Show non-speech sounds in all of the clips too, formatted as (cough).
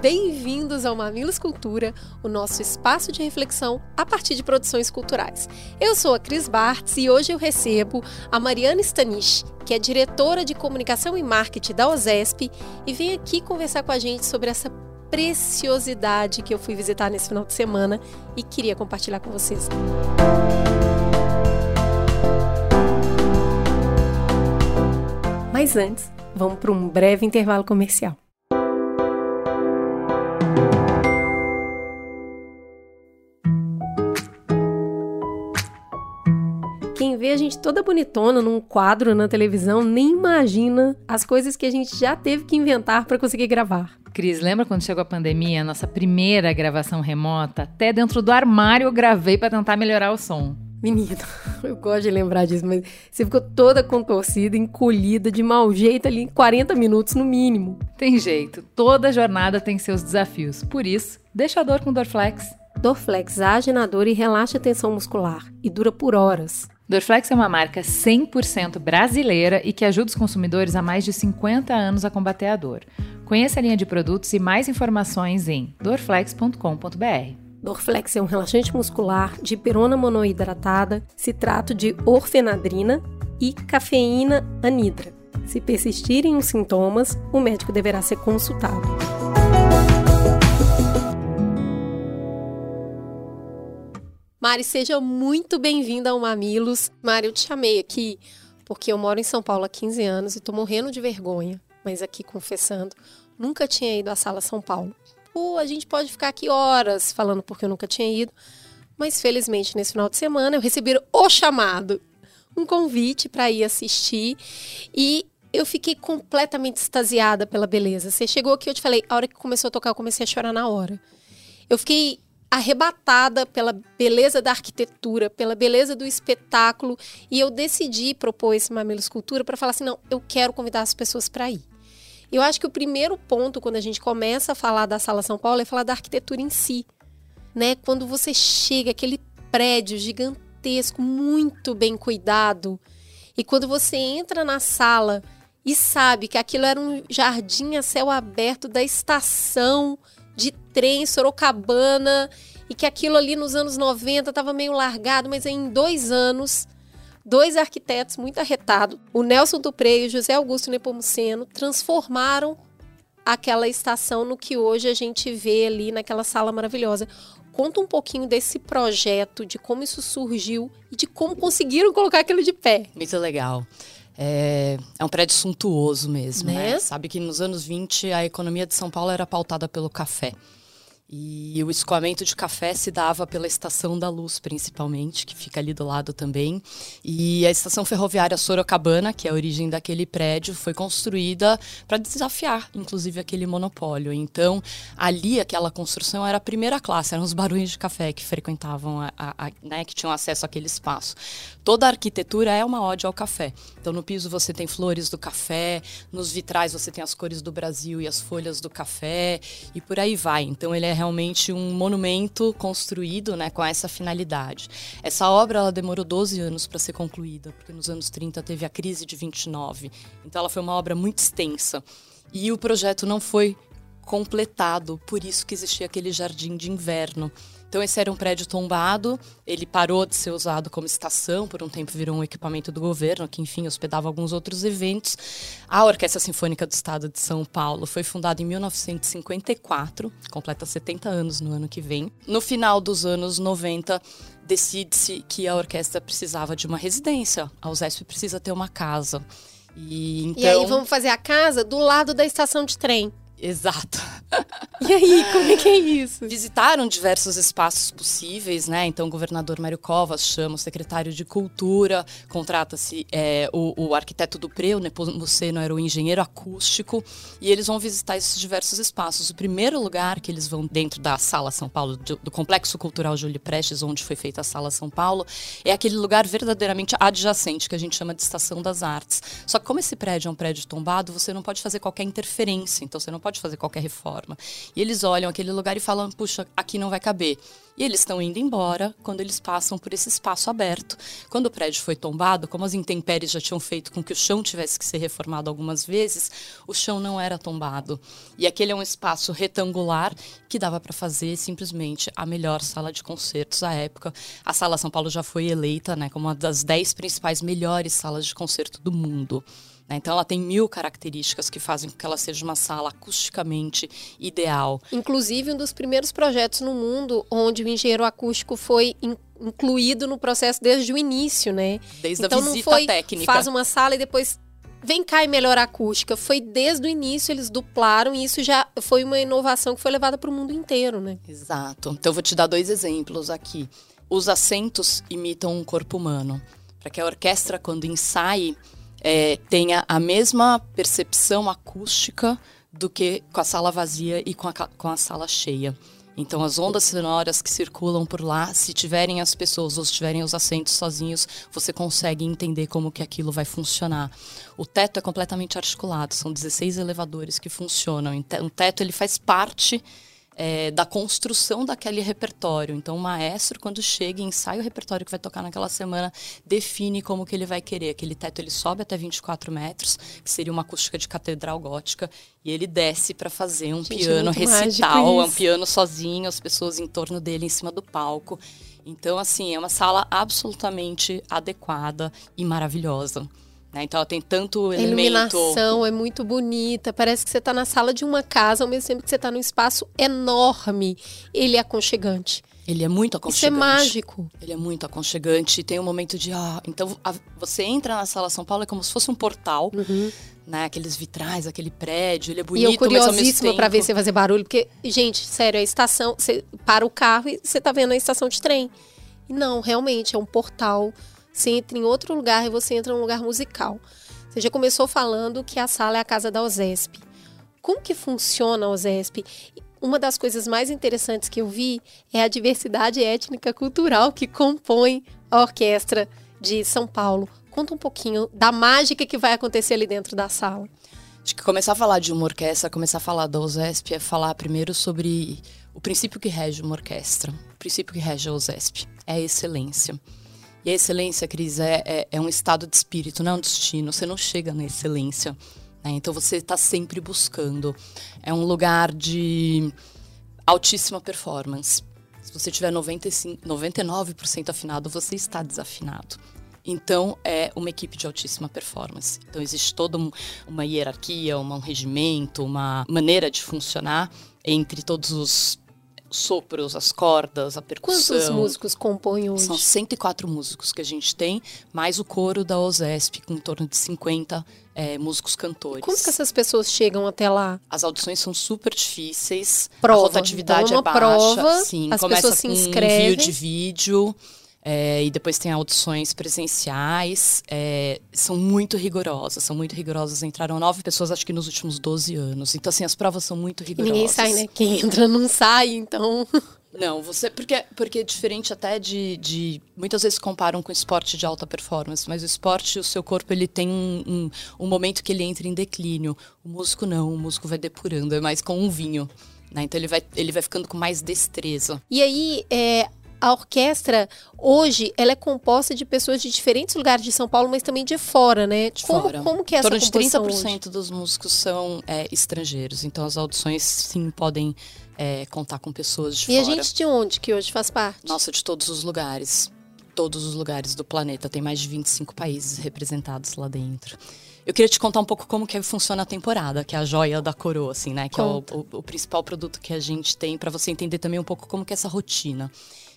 bem-vindos ao Mamilos Cultura, o nosso espaço de reflexão a partir de produções culturais. Eu sou a Cris Bartz e hoje eu recebo a Mariana Stanich, que é diretora de comunicação e marketing da OSESP, e vem aqui conversar com a gente sobre essa preciosidade que eu fui visitar nesse final de semana e queria compartilhar com vocês. Mas antes, vamos para um breve intervalo comercial. Vê a gente toda bonitona num quadro na televisão nem imagina as coisas que a gente já teve que inventar para conseguir gravar. Cris, lembra quando chegou a pandemia, a nossa primeira gravação remota? Até dentro do armário eu gravei para tentar melhorar o som. Menina, (laughs) eu gosto de lembrar disso, mas você ficou toda contorcida, encolhida, de mau jeito ali em 40 minutos no mínimo. Tem jeito, toda jornada tem seus desafios. Por isso, deixa a dor com Dorflex. Dorflex age na dor e relaxa a tensão muscular e dura por horas. Dorflex é uma marca 100% brasileira e que ajuda os consumidores há mais de 50 anos a combater a dor. Conheça a linha de produtos e mais informações em dorflex.com.br. Dorflex é um relaxante muscular de perona monoidratada, citrato de orfenadrina e cafeína anidra. Se persistirem os sintomas, o médico deverá ser consultado. Mari, seja muito bem-vinda ao Mamilos. Mari, eu te chamei aqui porque eu moro em São Paulo há 15 anos e tô morrendo de vergonha, mas aqui confessando, nunca tinha ido à Sala São Paulo. Pô, a gente pode ficar aqui horas falando porque eu nunca tinha ido, mas felizmente nesse final de semana eu recebi o chamado, um convite para ir assistir e eu fiquei completamente extasiada pela beleza. Você chegou aqui, eu te falei, a hora que começou a tocar, eu comecei a chorar na hora. Eu fiquei arrebatada pela beleza da arquitetura, pela beleza do espetáculo, e eu decidi propor esse Mamilo Escultura para falar assim: não, eu quero convidar as pessoas para ir. Eu acho que o primeiro ponto, quando a gente começa a falar da Sala São Paulo, é falar da arquitetura em si. Né? Quando você chega, aquele prédio gigantesco, muito bem cuidado, e quando você entra na sala e sabe que aquilo era um jardim a céu aberto da estação de trem Sorocabana e que aquilo ali nos anos 90 estava meio largado, mas em dois anos, dois arquitetos muito arretados, o Nelson Dupré e o José Augusto Nepomuceno, transformaram aquela estação no que hoje a gente vê ali naquela sala maravilhosa. Conta um pouquinho desse projeto, de como isso surgiu e de como conseguiram colocar aquilo de pé. Muito legal. É, é um prédio suntuoso mesmo, né? né? Sabe que nos anos 20 a economia de São Paulo era pautada pelo café. E o escoamento de café se dava pela Estação da Luz, principalmente, que fica ali do lado também. E a estação ferroviária Sorocabana, que é a origem daquele prédio, foi construída para desafiar, inclusive, aquele monopólio. Então, ali, aquela construção era a primeira classe, eram os barões de café que frequentavam, a, a, a, né, que tinham acesso àquele espaço. Toda a arquitetura é uma ode ao café. Então, no piso você tem flores do café, nos vitrais você tem as cores do Brasil e as folhas do café, e por aí vai. Então, ele é realmente um monumento construído né, com essa finalidade. Essa obra ela demorou 12 anos para ser concluída, porque nos anos 30 teve a crise de 29. Então ela foi uma obra muito extensa. E o projeto não foi completado, por isso que existia aquele jardim de inverno. Então esse era um prédio tombado, ele parou de ser usado como estação, por um tempo virou um equipamento do governo, que enfim hospedava alguns outros eventos. A Orquestra Sinfônica do Estado de São Paulo foi fundada em 1954, completa 70 anos no ano que vem. No final dos anos 90, decide-se que a orquestra precisava de uma residência. A USESP precisa ter uma casa. E, então... e aí vamos fazer a casa do lado da estação de trem. Exato. (laughs) E aí, como é que é isso? Visitaram diversos espaços possíveis, né? Então, o governador Mário Covas chama o secretário de Cultura, contrata-se é, o, o, arquiteto do Pre, o Nepomuceno era o engenheiro acústico, e eles vão visitar esses diversos espaços. O primeiro lugar que eles vão dentro da Sala São Paulo, do, do Complexo Cultural Júlio Prestes, onde foi feita a Sala São Paulo, é aquele lugar verdadeiramente adjacente, que a gente chama de Estação das Artes. Só que como esse prédio é um prédio tombado, você não pode fazer qualquer interferência, então você não pode fazer qualquer reforma. E eles olham aquele lugar e falam: puxa, aqui não vai caber. E eles estão indo embora quando eles passam por esse espaço aberto. Quando o prédio foi tombado, como as intempéries já tinham feito com que o chão tivesse que ser reformado algumas vezes, o chão não era tombado. E aquele é um espaço retangular que dava para fazer simplesmente a melhor sala de concertos à época. A Sala São Paulo já foi eleita né, como uma das dez principais melhores salas de concerto do mundo. Né? Então, ela tem mil características que fazem com que ela seja uma sala acusticamente ideal. Inclusive, um dos primeiros projetos no mundo onde o engenheiro acústico foi in incluído no processo desde o início, né? Desde então, a visita não foi, técnica. Faz uma sala e depois vem cá e melhora a acústica. Foi desde o início, eles duplaram e isso já foi uma inovação que foi levada para o mundo inteiro, né? Exato. Então, eu vou te dar dois exemplos aqui. Os assentos imitam um corpo humano. Para que a orquestra, quando ensaie, é, tenha a mesma percepção acústica do que com a sala vazia e com a, com a sala cheia. Então, as ondas sonoras que circulam por lá, se tiverem as pessoas ou se tiverem os assentos sozinhos, você consegue entender como que aquilo vai funcionar. O teto é completamente articulado, são 16 elevadores que funcionam. O teto ele faz parte é, da construção daquele repertório. Então, o maestro, quando chega e ensaia o repertório que vai tocar naquela semana, define como que ele vai querer. Aquele teto ele sobe até 24 metros, que seria uma acústica de catedral gótica, e ele desce para fazer um Gente, piano é recital, um piano sozinho, as pessoas em torno dele em cima do palco. Então, assim, é uma sala absolutamente adequada e maravilhosa. Né? Então ela tem tanto elemento. A iluminação é muito bonita. Parece que você está na sala de uma casa, ao mesmo tempo que você está num espaço enorme. Ele é aconchegante. Ele é muito aconchegante. Isso é mágico. Ele é muito aconchegante. Tem um momento de. Ah, então a, você entra na sala São Paulo é como se fosse um portal. Uhum. Né, aqueles vitrais, aquele prédio, ele é bonito, e eu curiosíssima para ver você fazer barulho, porque, gente, sério, a estação, você para o carro e você tá vendo a estação de trem. Não, realmente, é um portal você entra em outro lugar e você entra num lugar musical. Você já começou falando que a sala é a casa da OSESP. Como que funciona a OSESP? Uma das coisas mais interessantes que eu vi é a diversidade étnica cultural que compõe a orquestra de São Paulo. Conta um pouquinho da mágica que vai acontecer ali dentro da sala. Acho que começar a falar de uma orquestra, começar a falar da OSESP é falar primeiro sobre o princípio que rege uma orquestra. O princípio que rege a OSESP é a excelência. E a excelência, Cris, é, é, é um estado de espírito, não é um destino. Você não chega na excelência. Né? Então você está sempre buscando. É um lugar de altíssima performance. Se você tiver 95, 99% afinado, você está desafinado. Então, é uma equipe de altíssima performance. Então, existe toda um, uma hierarquia, uma, um regimento, uma maneira de funcionar entre todos os sopros, as cordas, a percussão. Quantos músicos compõem hoje? São 104 músicos que a gente tem, mais o coro da OSESP, com em torno de 50 é, músicos cantores. Como que essas pessoas chegam até lá? As audições são super difíceis, prova. a rotatividade então, é, é baixa. Prova, sim, as começa pessoas se inscrevem. envio de vídeo. É, e depois tem audições presenciais, é, são muito rigorosas, são muito rigorosas. Entraram nove pessoas, acho que nos últimos 12 anos. Então, assim, as provas são muito rigorosas. E ninguém sai, né? Quem entra não sai, então. (laughs) Não, você. Porque, porque é diferente até de, de. Muitas vezes comparam com esporte de alta performance, mas o esporte, o seu corpo, ele tem um, um, um momento que ele entra em declínio. O músico não, o músico vai depurando, é mais com um vinho. Né? Então ele vai, ele vai ficando com mais destreza. E aí, é, a orquestra hoje ela é composta de pessoas de diferentes lugares de São Paulo, mas também de fora, né? De como, fora. como que é essa Torno composição de 30% hoje? dos músicos são é, estrangeiros, então as audições sim podem é, contar com pessoas de e fora. E a gente de onde que hoje faz parte? Nossa, de todos os lugares. Todos os lugares do planeta. Tem mais de 25 países representados lá dentro. Eu queria te contar um pouco como que funciona a temporada, que é a joia da coroa, assim, né? Que Conta. é o, o, o principal produto que a gente tem para você entender também um pouco como que é essa rotina.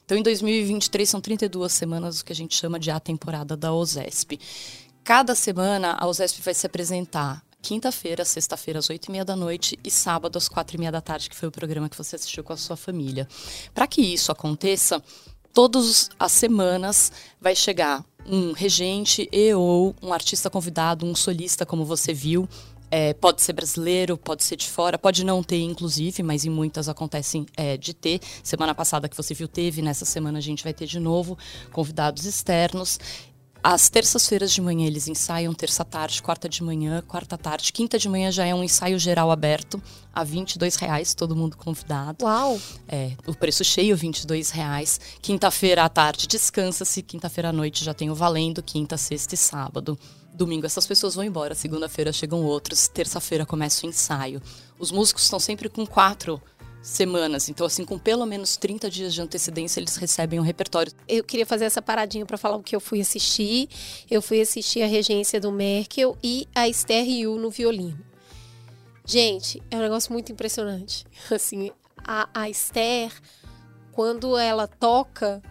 Então, em 2023, são 32 semanas, o que a gente chama de a temporada da OSESP. Cada semana, a OSESP vai se apresentar quinta-feira, sexta-feira às oito e meia da noite e sábado às quatro e meia da tarde, que foi o programa que você assistiu com a sua família. Para que isso aconteça, todas as semanas vai chegar um regente e ou um artista convidado, um solista, como você viu, é, pode ser brasileiro, pode ser de fora, pode não ter, inclusive, mas em muitas acontecem é, de ter. Semana passada que você viu teve, nessa semana a gente vai ter de novo convidados externos. Às terças-feiras de manhã eles ensaiam, terça tarde, quarta de manhã, quarta tarde, quinta de manhã já é um ensaio geral aberto a 22 reais, todo mundo convidado. Uau! É, o preço cheio, 22 reais. Quinta-feira à tarde descansa-se, quinta-feira à noite já tem o valendo, quinta, sexta e sábado. Domingo essas pessoas vão embora, segunda-feira chegam outros, terça-feira começa o ensaio. Os músicos estão sempre com quatro semanas. Então, assim, com pelo menos 30 dias de antecedência, eles recebem um repertório. Eu queria fazer essa paradinha para falar o que eu fui assistir. Eu fui assistir a regência do Merkel e a Esther Yu no violino. Gente, é um negócio muito impressionante. (laughs) Assim, a, a Esther, quando ela toca,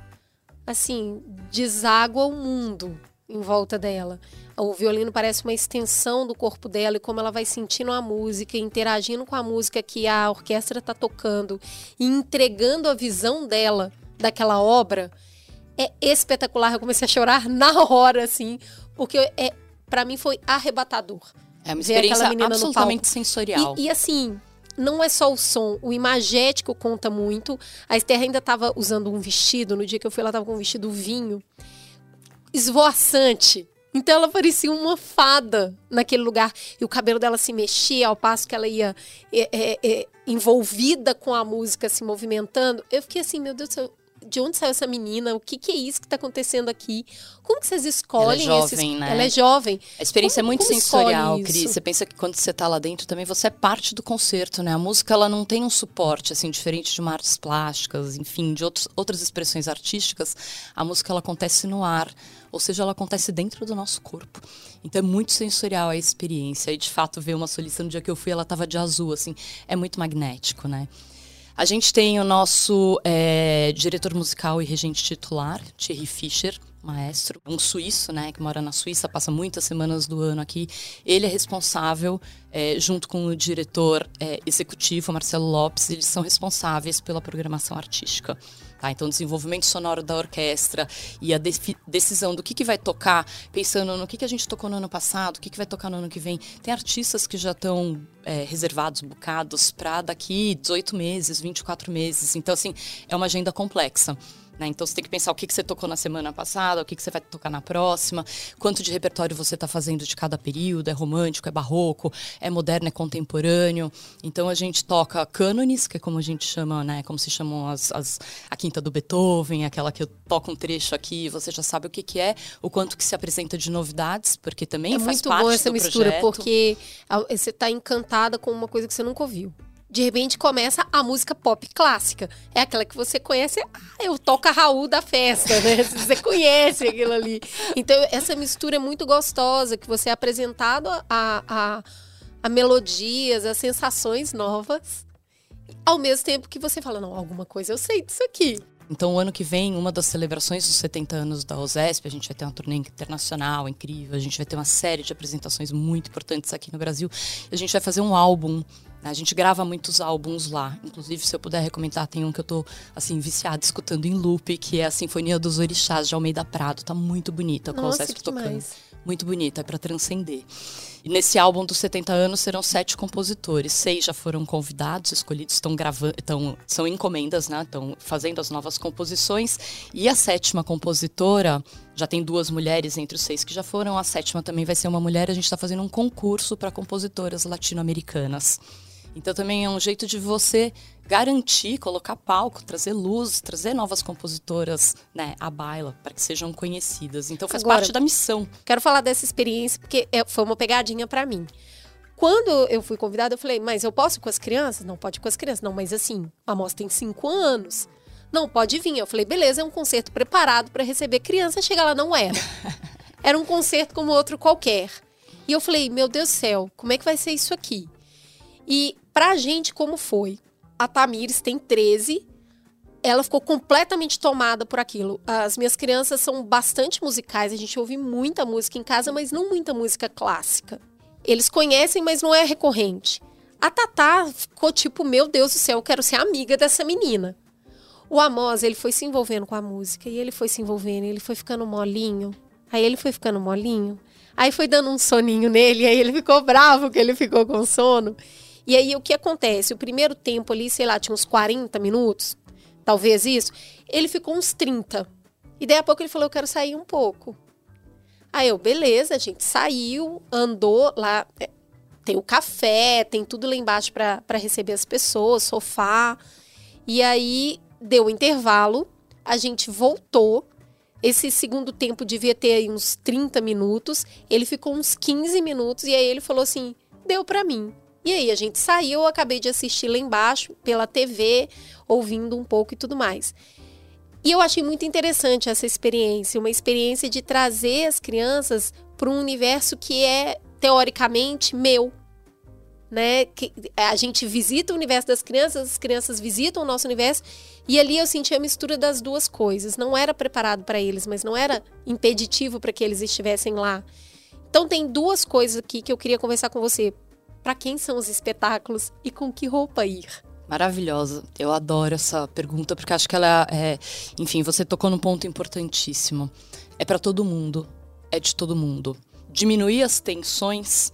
assim, deságua o mundo em volta dela. O violino parece uma extensão do corpo dela e como ela vai sentindo a música, interagindo com a música que a orquestra está tocando e entregando a visão dela daquela obra, é espetacular. Eu comecei a chorar (laughs) na hora, assim, porque é, para mim foi arrebatador. É uma experiência absolutamente sensorial. E, e assim, não é só o som, o imagético conta muito. A Esther ainda estava usando um vestido, no dia que eu fui, ela estava com um vestido vinho, esvoaçante. Então ela parecia uma fada naquele lugar. E o cabelo dela se mexia ao passo que ela ia é, é, é, envolvida com a música, se movimentando. Eu fiquei assim, meu Deus do céu, de onde saiu essa menina? O que, que é isso que está acontecendo aqui? Como que vocês escolhem ela é jovem, esses... né? Ela é jovem. A experiência como, é muito sensorial, Cris. Você pensa que quando você está lá dentro também você é parte do concerto, né? A música ela não tem um suporte assim diferente de uma artes plásticas, enfim, de outros, outras expressões artísticas. A música ela acontece no ar ou seja, ela acontece dentro do nosso corpo. Então é muito sensorial a experiência. E de fato, ver uma solista no dia que eu fui, ela estava de azul, assim, é muito magnético, né? A gente tem o nosso é, diretor musical e regente titular, Thierry Fischer, maestro, um suíço, né, que mora na Suíça, passa muitas semanas do ano aqui. Ele é responsável, é, junto com o diretor é, executivo, Marcelo Lopes, eles são responsáveis pela programação artística. Tá? Então, desenvolvimento sonoro da orquestra e a decisão do que, que vai tocar, pensando no que, que a gente tocou no ano passado, o que, que vai tocar no ano que vem. Tem artistas que já estão é, reservados, bucados, para daqui 18 meses, 24 meses. Então, assim, é uma agenda complexa. Né? Então você tem que pensar o que, que você tocou na semana passada, o que, que você vai tocar na próxima, quanto de repertório você está fazendo de cada período, é romântico, é barroco, é moderno, é contemporâneo. Então a gente toca cânones, que é como a gente chama, né? Como se chamam as, as, a quinta do Beethoven, aquela que eu toco um trecho aqui, você já sabe o que, que é, o quanto que se apresenta de novidades, porque também é faz muito parte boa essa do mistura, projeto. porque você está encantada com uma coisa que você nunca ouviu de repente começa a música pop clássica. É aquela que você conhece, ah, eu toco a Raul da festa, né? (laughs) Você conhece aquilo ali. Então, essa mistura é muito gostosa, que você é apresentado a, a, a melodias, a sensações novas, ao mesmo tempo que você fala, não, alguma coisa eu sei disso aqui. Então, o ano que vem, uma das celebrações dos 70 anos da OSESP, a gente vai ter uma turnê internacional incrível, a gente vai ter uma série de apresentações muito importantes aqui no Brasil. A gente vai fazer um álbum a gente grava muitos álbuns lá. Inclusive, se eu puder recomendar, tem um que eu tô, assim, viciada, escutando em loop, que é a Sinfonia dos Orixás de Almeida Prado. Tá muito bonita com Nossa, o Sesc tocando. Demais. Muito bonita, é para transcender. E nesse álbum dos 70 anos serão sete compositores. Seis já foram convidados, escolhidos, estão gravando, estão, são encomendas, né? Estão fazendo as novas composições. E a sétima compositora, já tem duas mulheres entre os seis que já foram. A sétima também vai ser uma mulher. A gente está fazendo um concurso para compositoras latino-americanas. Então também é um jeito de você garantir, colocar palco, trazer luz, trazer novas compositoras né, à baila para que sejam conhecidas. Então faz Agora, parte da missão. Quero falar dessa experiência porque é, foi uma pegadinha para mim. Quando eu fui convidada, eu falei, mas eu posso ir com as crianças? Não, pode ir com as crianças. Não, mas assim, a moça tem cinco anos. Não, pode vir. Eu falei, beleza, é um concerto preparado para receber criança. Chega lá, não era. (laughs) Era um concerto como outro qualquer. E eu falei, meu Deus do céu, como é que vai ser isso aqui? E pra gente, como foi? A Tamires tem 13, ela ficou completamente tomada por aquilo. As minhas crianças são bastante musicais, a gente ouve muita música em casa, mas não muita música clássica. Eles conhecem, mas não é recorrente. A Tatá ficou tipo, meu Deus do céu, eu quero ser amiga dessa menina. O Amos, ele foi se envolvendo com a música, e ele foi se envolvendo, ele foi ficando molinho. Aí ele foi ficando molinho. Aí foi dando um soninho nele, aí ele ficou bravo que ele ficou com sono. E aí o que acontece? O primeiro tempo ali, sei lá, tinha uns 40 minutos, talvez isso. Ele ficou uns 30. E daí a pouco ele falou: Eu quero sair um pouco. Aí eu, beleza, a gente saiu, andou lá. É, tem o café, tem tudo lá embaixo para receber as pessoas, sofá. E aí deu o intervalo, a gente voltou. Esse segundo tempo devia ter uns 30 minutos. Ele ficou uns 15 minutos e aí ele falou assim: deu para mim. E aí a gente saiu, eu acabei de assistir lá embaixo pela TV, ouvindo um pouco e tudo mais. E eu achei muito interessante essa experiência, uma experiência de trazer as crianças para um universo que é teoricamente meu, né? Que a gente visita o universo das crianças, as crianças visitam o nosso universo, e ali eu senti a mistura das duas coisas. Não era preparado para eles, mas não era impeditivo para que eles estivessem lá. Então tem duas coisas aqui que eu queria conversar com você. Para quem são os espetáculos e com que roupa ir? Maravilhosa. Eu adoro essa pergunta porque acho que ela é, enfim, você tocou num ponto importantíssimo. É para todo mundo, é de todo mundo. Diminuir as tensões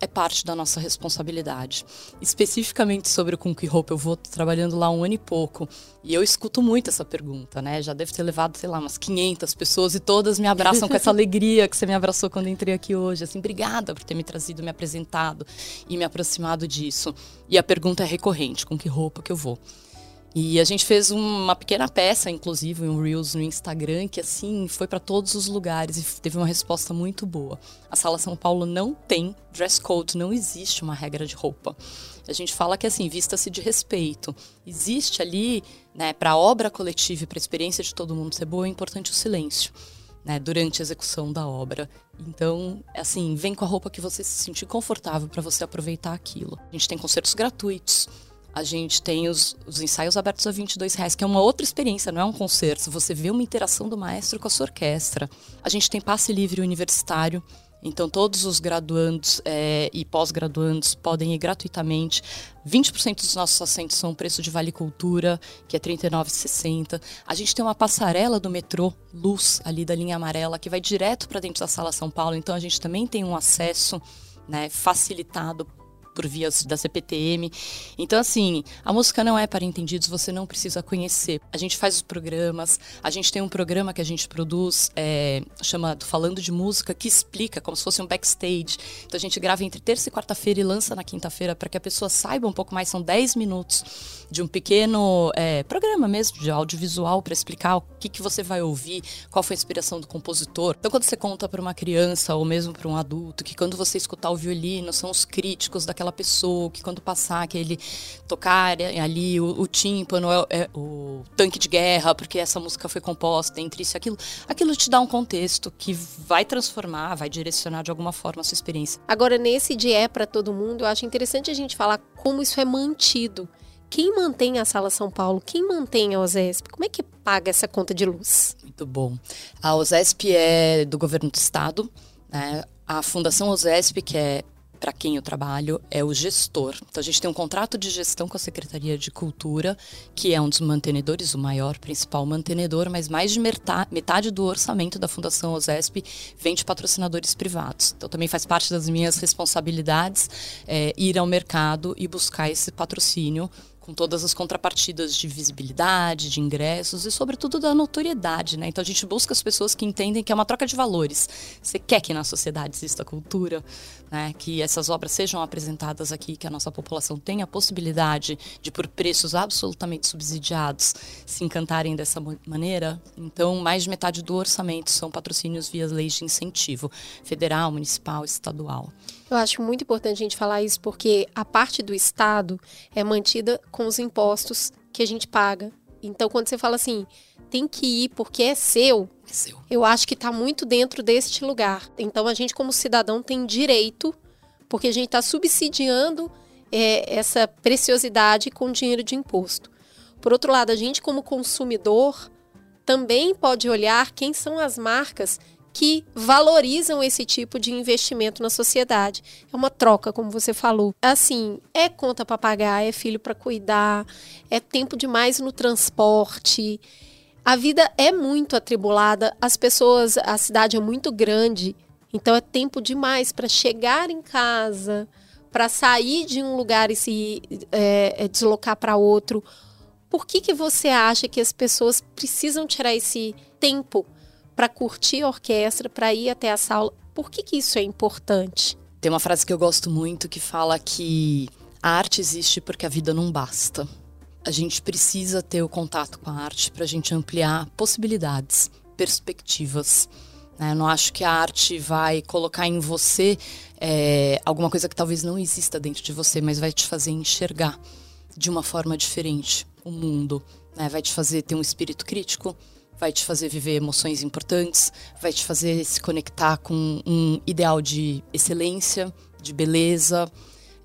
é parte da nossa responsabilidade. Especificamente sobre o Com Que Roupa, eu vou trabalhando lá um ano e pouco. E eu escuto muito essa pergunta, né? Já deve ter levado, sei lá, umas 500 pessoas e todas me abraçam com essa (laughs) alegria que você me abraçou quando entrei aqui hoje. Assim, obrigada por ter me trazido, me apresentado e me aproximado disso. E a pergunta é recorrente: com que roupa que eu vou? E a gente fez uma pequena peça, inclusive, um Reels no Instagram, que assim foi para todos os lugares e teve uma resposta muito boa. A Sala São Paulo não tem dress code, não existe uma regra de roupa. A gente fala que assim, vista-se de respeito. Existe ali, né, para a obra coletiva e para a experiência de todo mundo ser boa, é importante o silêncio. Né, durante a execução da obra. Então, assim, vem com a roupa que você se sentir confortável para você aproveitar aquilo. A gente tem concertos gratuitos. A gente tem os, os, ensaios abertos a 22 reais, que é uma outra experiência, não é um concerto. Você vê uma interação do maestro com a sua orquestra. A gente tem passe livre universitário. Então, todos os graduandos é, e pós-graduandos podem ir gratuitamente. 20% dos nossos assentos são preço de Vale Cultura, que é R$ 39,60. A gente tem uma passarela do metrô Luz, ali da linha amarela, que vai direto para dentro da Sala São Paulo. Então, a gente também tem um acesso né, facilitado por vias da CPTM. Então, assim, a música não é para entendidos, você não precisa conhecer. A gente faz os programas, a gente tem um programa que a gente produz é, chamado Falando de Música, que explica como se fosse um backstage. Então, a gente grava entre terça e quarta-feira e lança na quinta-feira para que a pessoa saiba um pouco mais. São 10 minutos de um pequeno é, programa mesmo, de audiovisual, para explicar o que, que você vai ouvir, qual foi a inspiração do compositor. Então, quando você conta para uma criança ou mesmo para um adulto que quando você escutar o violino são os críticos daquela aquela pessoa, que quando passar aquele tocar ali o, o tímpano, é, é, o tanque de guerra, porque essa música foi composta entre isso e aquilo, aquilo te dá um contexto que vai transformar, vai direcionar de alguma forma a sua experiência. Agora, nesse de é para todo mundo, eu acho interessante a gente falar como isso é mantido. Quem mantém a Sala São Paulo? Quem mantém a OSESP? Como é que paga essa conta de luz? Muito bom. A OSESP é do governo do estado. Né? A Fundação OSESP, que é para quem eu trabalho é o gestor. Então a gente tem um contrato de gestão com a Secretaria de Cultura, que é um dos mantenedores, o maior, principal mantenedor, mas mais de metade do orçamento da Fundação OSESP vem de patrocinadores privados. Então também faz parte das minhas responsabilidades é, ir ao mercado e buscar esse patrocínio com todas as contrapartidas de visibilidade, de ingressos e, sobretudo, da notoriedade. Né? Então, a gente busca as pessoas que entendem que é uma troca de valores. Você quer que na sociedade exista cultura, né? que essas obras sejam apresentadas aqui, que a nossa população tenha a possibilidade de, por preços absolutamente subsidiados, se encantarem dessa maneira. Então, mais de metade do orçamento são patrocínios via leis de incentivo federal, municipal, estadual. Eu acho muito importante a gente falar isso porque a parte do Estado é mantida com os impostos que a gente paga. Então, quando você fala assim, tem que ir porque é seu, é seu. eu acho que está muito dentro deste lugar. Então, a gente, como cidadão, tem direito, porque a gente está subsidiando é, essa preciosidade com dinheiro de imposto. Por outro lado, a gente, como consumidor, também pode olhar quem são as marcas que valorizam esse tipo de investimento na sociedade. É uma troca, como você falou. Assim, é conta para pagar, é filho para cuidar, é tempo demais no transporte. A vida é muito atribulada, as pessoas, a cidade é muito grande, então é tempo demais para chegar em casa, para sair de um lugar e se é, é deslocar para outro. Por que, que você acha que as pessoas precisam tirar esse tempo para curtir a orquestra, para ir até a sala. Por que, que isso é importante? Tem uma frase que eu gosto muito que fala que a arte existe porque a vida não basta. A gente precisa ter o contato com a arte para a gente ampliar possibilidades, perspectivas. Né? Eu não acho que a arte vai colocar em você é, alguma coisa que talvez não exista dentro de você, mas vai te fazer enxergar de uma forma diferente o mundo. Né? Vai te fazer ter um espírito crítico, vai te fazer viver emoções importantes, vai te fazer se conectar com um ideal de excelência, de beleza.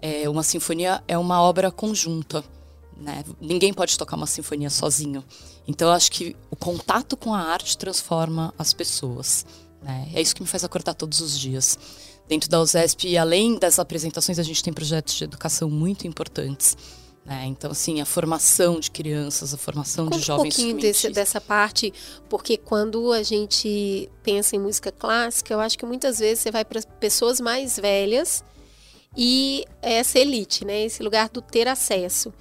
É, uma sinfonia é uma obra conjunta. Né? Ninguém pode tocar uma sinfonia sozinho. Então, eu acho que o contato com a arte transforma as pessoas. Né? É isso que me faz acordar todos os dias. Dentro da USESP, além das apresentações, a gente tem projetos de educação muito importantes. É, então, assim, a formação de crianças, a formação Conta de jovens. um pouquinho desse, dessa parte, porque quando a gente pensa em música clássica, eu acho que muitas vezes você vai para pessoas mais velhas e essa elite, né? Esse lugar do ter acesso.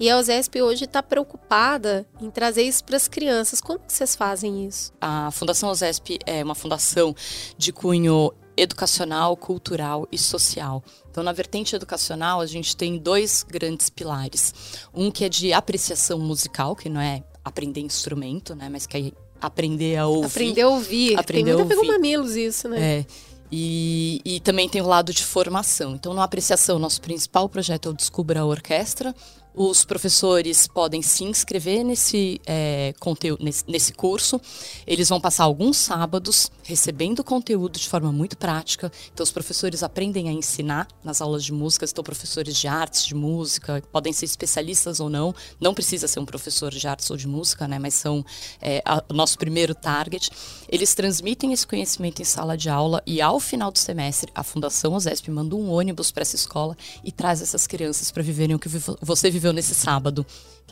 E a OSESP hoje está preocupada em trazer isso para as crianças. Como que vocês fazem isso? A Fundação OSESP é uma fundação de cunho educacional, cultural e social. Então, na vertente educacional, a gente tem dois grandes pilares. Um que é de apreciação musical, que não é aprender instrumento, né, mas que é aprender a ouvir. Aprender a ouvir. Aprender tem muito a com mamilos isso, né? É. E, e, também tem o lado de formação. Então, na apreciação, nosso principal projeto é o Descubra a Orquestra, os professores podem se inscrever nesse, é, conteúdo, nesse, nesse, curso. Eles vão passar alguns sábados recebendo conteúdo de forma muito prática. Então, os professores aprendem a ensinar nas aulas de música. Estão professores de artes, de música, podem ser especialistas ou não. Não precisa ser um professor de artes ou de música, né? mas são é, o nosso primeiro target. Eles transmitem esse conhecimento em sala de aula e, ao final do semestre, a Fundação OSESP manda um ônibus para essa escola e traz essas crianças para viverem o que você viveu nesse sábado.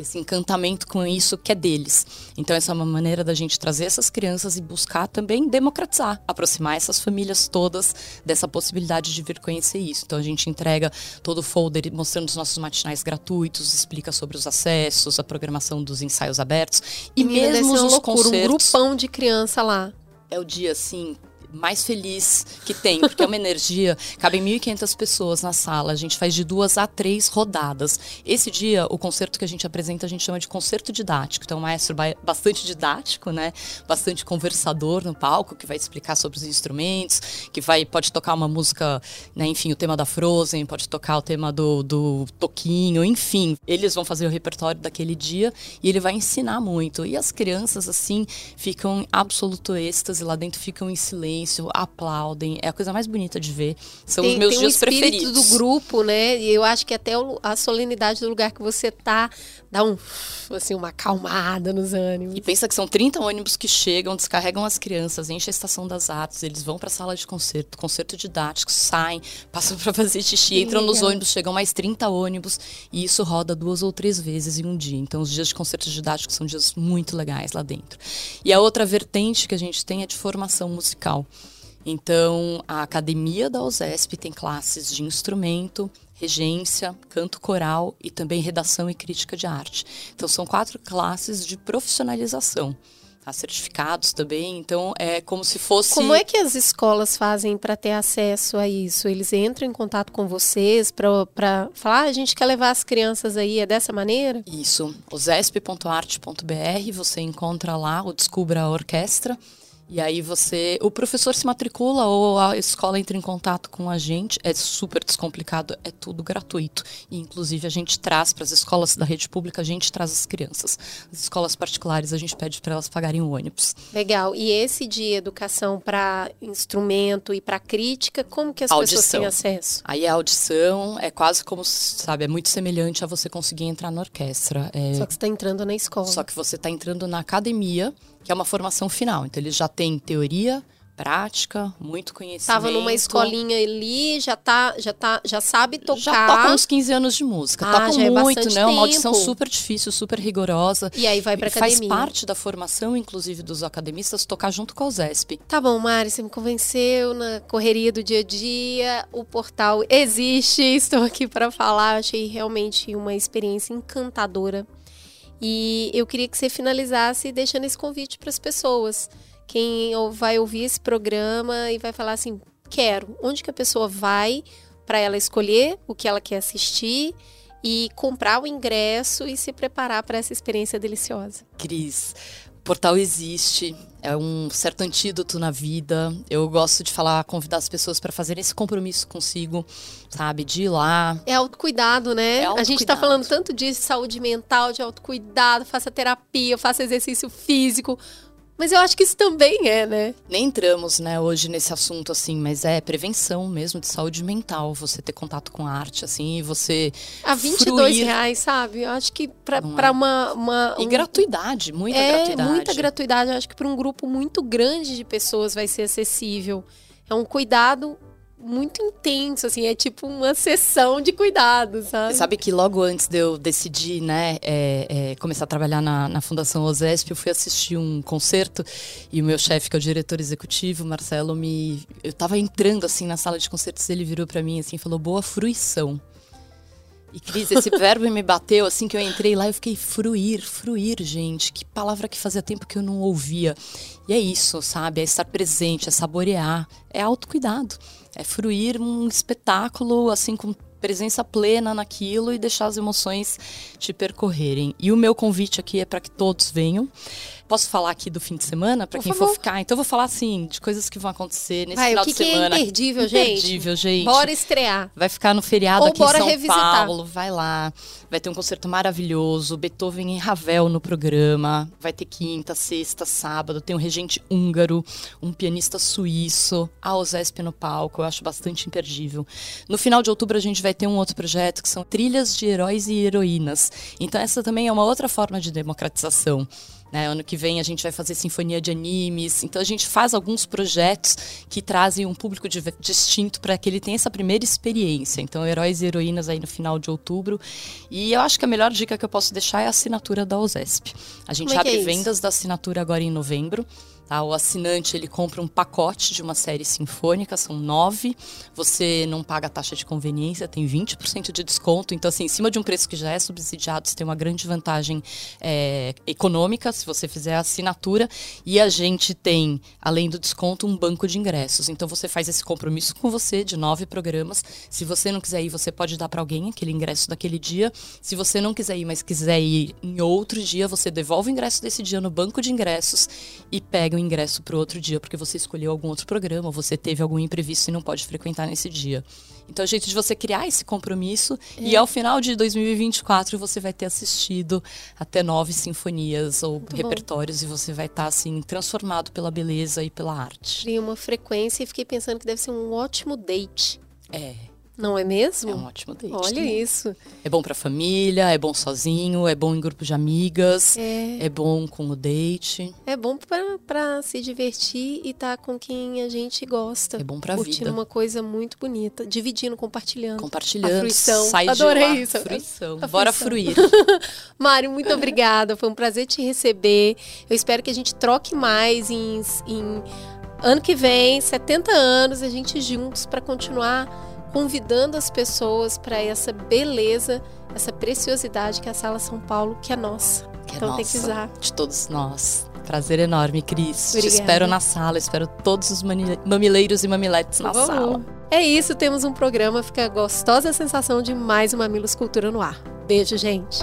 Esse encantamento com isso que é deles. Então, essa é uma maneira da gente trazer essas crianças e buscar também democratizar, aproximar essas famílias todas dessa possibilidade de vir conhecer isso. Então, a gente entrega todo o folder mostrando os nossos matinais gratuitos, explica sobre os acessos, a programação dos ensaios abertos e Menina, mesmo os loucura, concertos. Um grupão de criança lá. É o dia assim mais feliz que tem, porque é uma (laughs) energia. Cabem 1.500 pessoas na sala, a gente faz de duas a três rodadas. Esse dia, o concerto que a gente apresenta, a gente chama de concerto didático. Então, é um maestro bastante didático, né? Bastante conversador no palco, que vai explicar sobre os instrumentos, que vai pode tocar uma música, né? enfim, o tema da Frozen, pode tocar o tema do, do Toquinho, enfim. Eles vão fazer o repertório daquele dia e ele vai ensinar muito. E as crianças, assim, ficam em absoluto êxtase, lá dentro ficam em silêncio silêncio, aplaudem. É a coisa mais bonita de ver. São tem, os meus tem dias um preferidos. do grupo, né? E eu acho que até a solenidade do lugar que você tá dá um assim uma acalmada nos ânimos. E pensa que são 30 ônibus que chegam, descarregam as crianças, enchem a estação das artes, eles vão para a sala de concerto, concerto didático, saem, (laughs) passam para fazer xixi, que entram legal. nos ônibus, chegam mais 30 ônibus e isso roda duas ou três vezes em um dia. Então os dias de concerto didático são dias muito legais lá dentro. E a outra vertente que a gente tem é de formação musical. Então, a academia da USESP tem classes de instrumento, regência, canto coral e também redação e crítica de arte. Então, são quatro classes de profissionalização. Certificados também, então é como se fosse. Como é que as escolas fazem para ter acesso a isso? Eles entram em contato com vocês para falar, ah, a gente quer levar as crianças aí, é dessa maneira? Isso. osesp.arte.br, você encontra lá o Descubra a Orquestra e aí você, o professor se matricula ou a escola entra em contato com a gente, é super descomplicado, é tudo gratuito. E inclusive a gente traz para as escolas da rede pública, a gente traz as crianças. As escolas particulares a gente pede para elas pagarem o ônibus. Legal. E esse de educação para instrumento e para crítica, como que as audição. pessoas têm acesso? Aí a audição é quase como, sabe, é muito semelhante a você conseguir entrar na orquestra. É... Só que você está entrando na escola. Só que você está entrando na academia que é uma formação final. Então, eles já têm teoria, prática, muito conhecimento. Tava numa escolinha ali, já tá, já tá, já sabe tocar. Já toca uns 15 anos de música. Ah, toca já é muito, bastante né? Uma audição tempo. super difícil, super rigorosa. E aí vai pra E Faz academia. parte da formação, inclusive, dos academistas tocar junto com a USESP. Tá bom, Mari, você me convenceu na correria do dia a dia. O portal existe, estou aqui para falar. Achei realmente uma experiência encantadora. E eu queria que você finalizasse deixando esse convite para as pessoas. Quem vai ouvir esse programa e vai falar assim: quero. Onde que a pessoa vai para ela escolher o que ela quer assistir e comprar o ingresso e se preparar para essa experiência deliciosa? Cris, portal existe, é um certo antídoto na vida. Eu gosto de falar, convidar as pessoas para fazerem esse compromisso consigo, sabe? De ir lá. É autocuidado, né? É A gente tá autocuidado. falando tanto de saúde mental, de autocuidado, faça terapia, faça exercício físico. Mas eu acho que isso também é, né? Nem entramos, né, hoje nesse assunto, assim, mas é prevenção mesmo de saúde mental. Você ter contato com a arte, assim, e você. A 22 Fruir. reais, sabe? Eu acho que pra, Não é. uma, uma. E um- gratuidade, muita é, gratuidade. muita gratuidade. Eu acho que para um grupo muito grande de pessoas vai ser acessível. É um cuidado muito intenso, assim. É tipo uma sessão de cuidado, sabe? Sabe que logo antes de eu decidir, né, é, é, começar a trabalhar na, na Fundação OSESP, eu fui assistir um concerto e o meu chefe, que é o diretor executivo, Marcelo, me. Eu tava entrando assim na sala de concertos, ele virou para mim assim e falou: boa fruição. E Cris, esse (laughs) verbo me bateu assim que eu entrei lá, eu fiquei fruir, fruir, gente. Que palavra que fazia tempo que eu não ouvia. E é isso, sabe? É estar presente, é saborear, é autocuidado. É fruir um espetáculo assim com presença plena naquilo e deixar as emoções te percorrerem. E o meu convite aqui é para que todos venham. Posso falar aqui do fim de semana para quem favor. for ficar? Então eu vou falar assim de coisas que vão acontecer nesse Vai, final que, de que é semana. imperdível, gente? Imperdível, gente. Bora estrear. Vai ficar no feriado Ou aqui em bora São revisitar. Paulo. Vai lá. Vai ter um concerto maravilhoso. Beethoven em Ravel no programa. Vai ter quinta, sexta, sábado. Tem um regente húngaro, um pianista suíço, a OSESP no palco. Eu acho bastante imperdível. No final de outubro a gente vai ter um outro projeto que são trilhas de heróis e heroínas. Então essa também é uma outra forma de democratização. Né? ano que vem a gente vai fazer sinfonia de animes. Então a gente faz alguns projetos que trazem um público div- distinto para que ele tenha essa primeira experiência. Então, heróis e heroínas aí no final de outubro. E eu acho que a melhor dica que eu posso deixar é a assinatura da OSESP. A gente é abre é vendas da assinatura agora em novembro. Tá? O assinante ele compra um pacote de uma série sinfônica, são nove. Você não paga taxa de conveniência, tem 20% de desconto. Então, assim, em cima de um preço que já é subsidiado, você tem uma grande vantagem é, econômica se você fizer a assinatura. E a gente tem, além do desconto, um banco de ingressos. Então, você faz esse compromisso com você de nove programas. Se você não quiser ir, você pode dar para alguém aquele ingresso daquele dia. Se você não quiser ir, mas quiser ir em outro dia, você devolve o ingresso desse dia no banco de ingressos e pega o ingresso para o outro dia, porque você escolheu algum outro programa, você teve algum imprevisto e não pode frequentar nesse dia. Então, é o jeito de você criar esse compromisso e ao final de 2024 você vai ter assistido até nove sinfonias ou bom. repertórios e você vai estar assim transformado pela beleza e pela arte. Criei uma frequência e fiquei pensando que deve ser um ótimo date. É, Não é mesmo? é um ótimo date. Olha né? isso. É bom pra família, é bom sozinho, é bom em grupo de amigas, É, é bom com o date, é bom pra, pra se divertir e estar com quem a gente gosta. é bom Curtindo vida. uma coisa muito bonita. Dividindo, compartilhando. Compartilhando, A fruição. sai Adorei de isso. Fruição. A Bora fruição. fruir. (laughs) Mário, muito obrigada. Foi um prazer te receber. Eu espero que a gente troque mais em, em ano que vem, 70 anos, a gente juntos para continuar convidando as pessoas para essa beleza, essa preciosidade que é a Sala São Paulo, que é nossa. Que é então tem nossa, que usar. De todos nós. Prazer enorme, Cris. Te Obrigada. espero na sala, espero todos os mamileiros e mamiletes na Vamos. sala. É isso, temos um programa. Fica a gostosa sensação de mais uma Mamilos Cultura no ar. Beijo, gente.